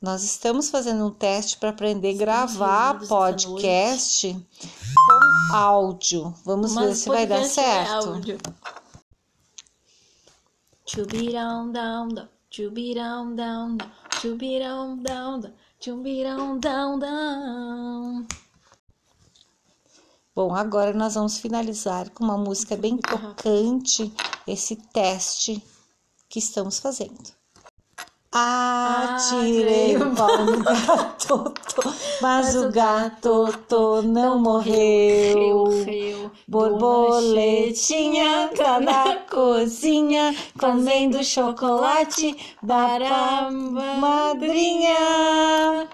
Nós estamos fazendo um teste para aprender a gravar podcast com áudio. Vamos ver Mas se vai dar é certo. áudio. Chubirão down down, chubirão down down, chubirão down down, chubirão down down. Bom, agora nós vamos finalizar com uma música bem tocante esse teste que estamos fazendo. Atirei o pau no gato, mas o gato não morreu. Morreu. Borboletinha tá na cozinha, comendo chocolate da madrinha.